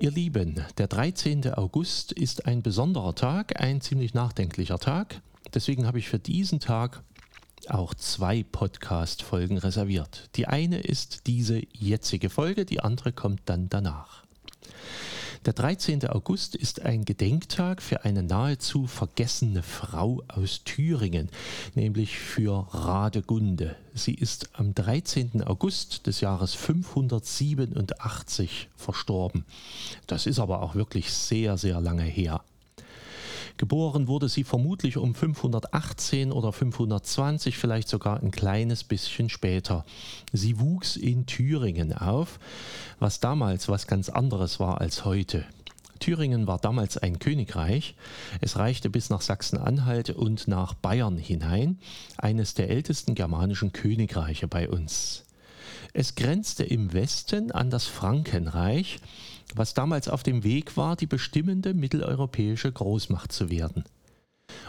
Ihr Lieben, der 13. August ist ein besonderer Tag, ein ziemlich nachdenklicher Tag. Deswegen habe ich für diesen Tag auch zwei Podcast-Folgen reserviert. Die eine ist diese jetzige Folge, die andere kommt dann danach. Der 13. August ist ein Gedenktag für eine nahezu vergessene Frau aus Thüringen, nämlich für Radegunde. Sie ist am 13. August des Jahres 587 verstorben. Das ist aber auch wirklich sehr, sehr lange her. Geboren wurde sie vermutlich um 518 oder 520, vielleicht sogar ein kleines bisschen später. Sie wuchs in Thüringen auf, was damals was ganz anderes war als heute. Thüringen war damals ein Königreich. Es reichte bis nach Sachsen-Anhalt und nach Bayern hinein, eines der ältesten germanischen Königreiche bei uns. Es grenzte im Westen an das Frankenreich, was damals auf dem Weg war, die bestimmende mitteleuropäische Großmacht zu werden.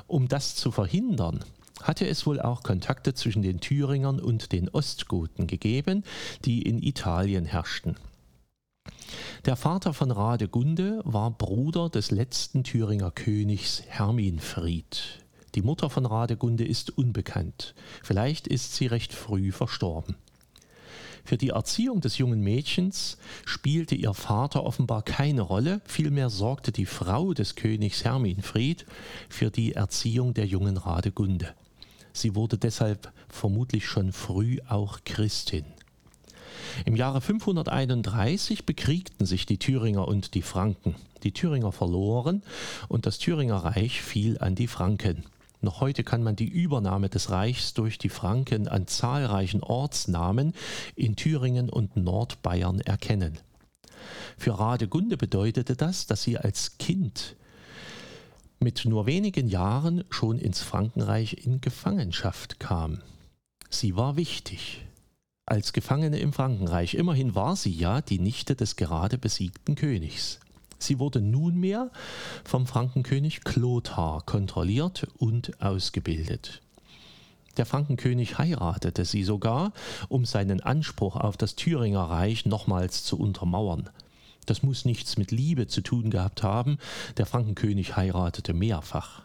Um das zu verhindern, hatte es wohl auch Kontakte zwischen den Thüringern und den Ostgoten gegeben, die in Italien herrschten. Der Vater von Radegunde war Bruder des letzten Thüringer Königs Herminfried. Die Mutter von Radegunde ist unbekannt. Vielleicht ist sie recht früh verstorben. Für die Erziehung des jungen Mädchens spielte ihr Vater offenbar keine Rolle, vielmehr sorgte die Frau des Königs Herminfried für die Erziehung der jungen Radegunde. Sie wurde deshalb vermutlich schon früh auch Christin. Im Jahre 531 bekriegten sich die Thüringer und die Franken. Die Thüringer verloren und das Thüringer Reich fiel an die Franken. Noch heute kann man die Übernahme des Reichs durch die Franken an zahlreichen Ortsnamen in Thüringen und Nordbayern erkennen. Für Radegunde bedeutete das, dass sie als Kind mit nur wenigen Jahren schon ins Frankenreich in Gefangenschaft kam. Sie war wichtig. Als Gefangene im Frankenreich, immerhin war sie ja die Nichte des gerade besiegten Königs. Sie wurde nunmehr vom Frankenkönig Klothar kontrolliert und ausgebildet. Der Frankenkönig heiratete sie sogar, um seinen Anspruch auf das Thüringer Reich nochmals zu untermauern. Das muss nichts mit Liebe zu tun gehabt haben, der Frankenkönig heiratete mehrfach.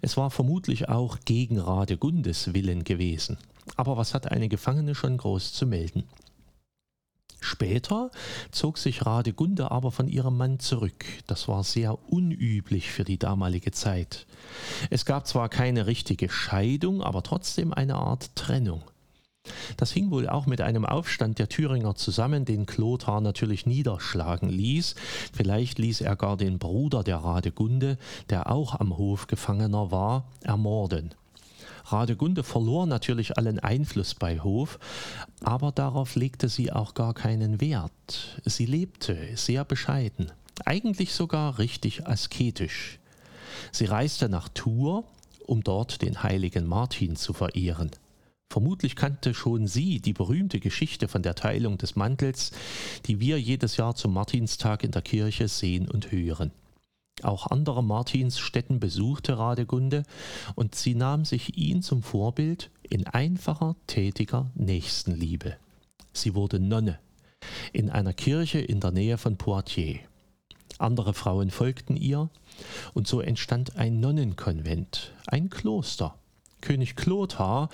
Es war vermutlich auch gegen Radegundes Willen gewesen. Aber was hat eine Gefangene schon groß zu melden? Später zog sich Radegunde aber von ihrem Mann zurück. Das war sehr unüblich für die damalige Zeit. Es gab zwar keine richtige Scheidung, aber trotzdem eine Art Trennung. Das hing wohl auch mit einem Aufstand der Thüringer zusammen, den Klothar natürlich niederschlagen ließ. Vielleicht ließ er gar den Bruder der Radegunde, der auch am Hof Gefangener war, ermorden. Radegunde verlor natürlich allen Einfluss bei Hof, aber darauf legte sie auch gar keinen Wert. Sie lebte sehr bescheiden, eigentlich sogar richtig asketisch. Sie reiste nach Tours, um dort den heiligen Martin zu verehren. Vermutlich kannte schon sie die berühmte Geschichte von der Teilung des Mantels, die wir jedes Jahr zum Martinstag in der Kirche sehen und hören. Auch andere Martinsstätten besuchte Radegunde und sie nahm sich ihn zum Vorbild in einfacher, tätiger Nächstenliebe. Sie wurde Nonne in einer Kirche in der Nähe von Poitiers. Andere Frauen folgten ihr und so entstand ein Nonnenkonvent, ein Kloster. König Klothar,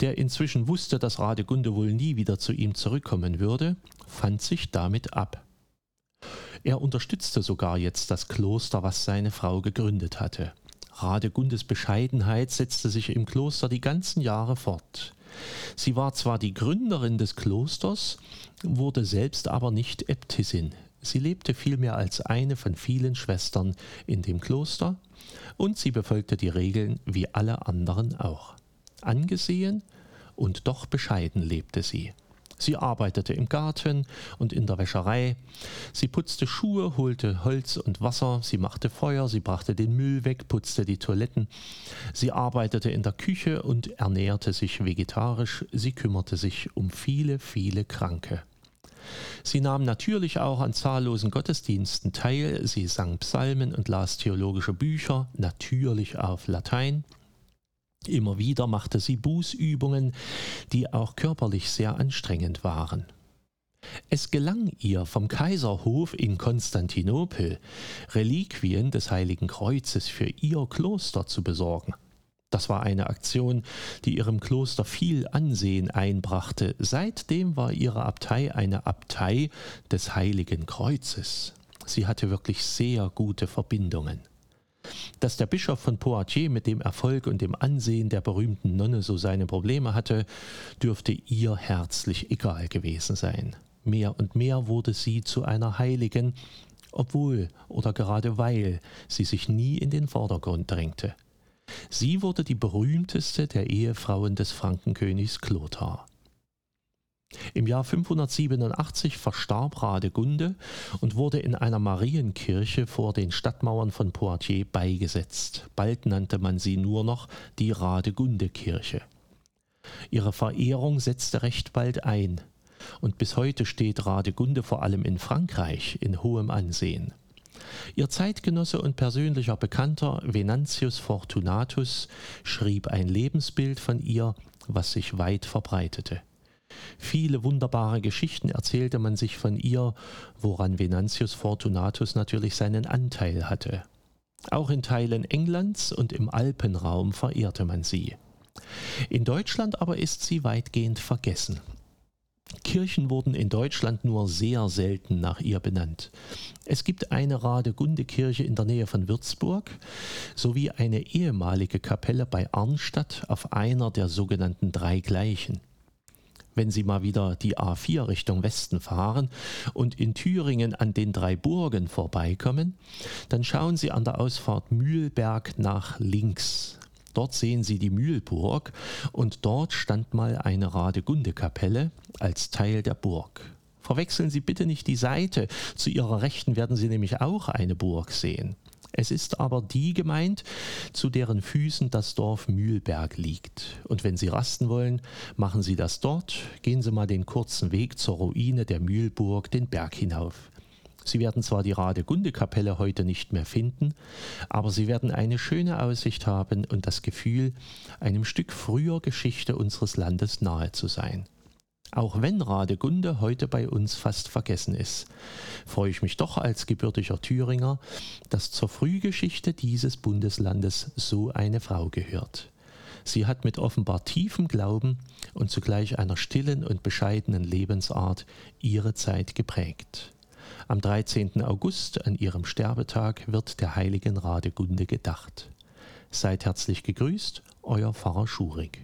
der inzwischen wusste, dass Radegunde wohl nie wieder zu ihm zurückkommen würde, fand sich damit ab. Er unterstützte sogar jetzt das Kloster, was seine Frau gegründet hatte. Radegundes Bescheidenheit setzte sich im Kloster die ganzen Jahre fort. Sie war zwar die Gründerin des Klosters, wurde selbst aber nicht Äbtissin. Sie lebte vielmehr als eine von vielen Schwestern in dem Kloster und sie befolgte die Regeln wie alle anderen auch. Angesehen und doch bescheiden lebte sie. Sie arbeitete im Garten und in der Wäscherei. Sie putzte Schuhe, holte Holz und Wasser, sie machte Feuer, sie brachte den Müll weg, putzte die Toiletten. Sie arbeitete in der Küche und ernährte sich vegetarisch. Sie kümmerte sich um viele, viele Kranke. Sie nahm natürlich auch an zahllosen Gottesdiensten teil, sie sang Psalmen und las theologische Bücher, natürlich auf Latein. Immer wieder machte sie Bußübungen, die auch körperlich sehr anstrengend waren. Es gelang ihr vom Kaiserhof in Konstantinopel Reliquien des Heiligen Kreuzes für ihr Kloster zu besorgen. Das war eine Aktion, die ihrem Kloster viel Ansehen einbrachte. Seitdem war ihre Abtei eine Abtei des Heiligen Kreuzes. Sie hatte wirklich sehr gute Verbindungen. Dass der Bischof von Poitiers mit dem Erfolg und dem Ansehen der berühmten Nonne so seine Probleme hatte, dürfte ihr herzlich egal gewesen sein. Mehr und mehr wurde sie zu einer Heiligen, obwohl oder gerade weil sie sich nie in den Vordergrund drängte. Sie wurde die berühmteste der Ehefrauen des Frankenkönigs Klothar. Im Jahr 587 verstarb Radegunde und wurde in einer Marienkirche vor den Stadtmauern von Poitiers beigesetzt. Bald nannte man sie nur noch die Radegundekirche. Ihre Verehrung setzte recht bald ein, und bis heute steht Radegunde vor allem in Frankreich in hohem Ansehen. Ihr Zeitgenosse und persönlicher Bekannter Venantius Fortunatus schrieb ein Lebensbild von ihr, was sich weit verbreitete. Viele wunderbare Geschichten erzählte man sich von ihr, woran Venantius Fortunatus natürlich seinen Anteil hatte. Auch in Teilen Englands und im Alpenraum verehrte man sie. In Deutschland aber ist sie weitgehend vergessen. Kirchen wurden in Deutschland nur sehr selten nach ihr benannt. Es gibt eine Radegundekirche in der Nähe von Würzburg sowie eine ehemalige Kapelle bei Arnstadt auf einer der sogenannten drei Gleichen. Wenn Sie mal wieder die A4 Richtung Westen fahren und in Thüringen an den drei Burgen vorbeikommen, dann schauen Sie an der Ausfahrt Mühlberg nach links. Dort sehen Sie die Mühlburg und dort stand mal eine Radegundekapelle als Teil der Burg. Verwechseln Sie bitte nicht die Seite, zu Ihrer Rechten werden Sie nämlich auch eine Burg sehen. Es ist aber die gemeint, zu deren Füßen das Dorf Mühlberg liegt. Und wenn Sie rasten wollen, machen Sie das dort, gehen Sie mal den kurzen Weg zur Ruine der Mühlburg den Berg hinauf. Sie werden zwar die Radegunde-Kapelle heute nicht mehr finden, aber Sie werden eine schöne Aussicht haben und das Gefühl, einem Stück früher Geschichte unseres Landes nahe zu sein. Auch wenn Radegunde heute bei uns fast vergessen ist, freue ich mich doch als gebürtiger Thüringer, dass zur Frühgeschichte dieses Bundeslandes so eine Frau gehört. Sie hat mit offenbar tiefem Glauben und zugleich einer stillen und bescheidenen Lebensart ihre Zeit geprägt. Am 13. August, an ihrem Sterbetag, wird der heiligen Radegunde gedacht. Seid herzlich gegrüßt, euer Pfarrer Schurig.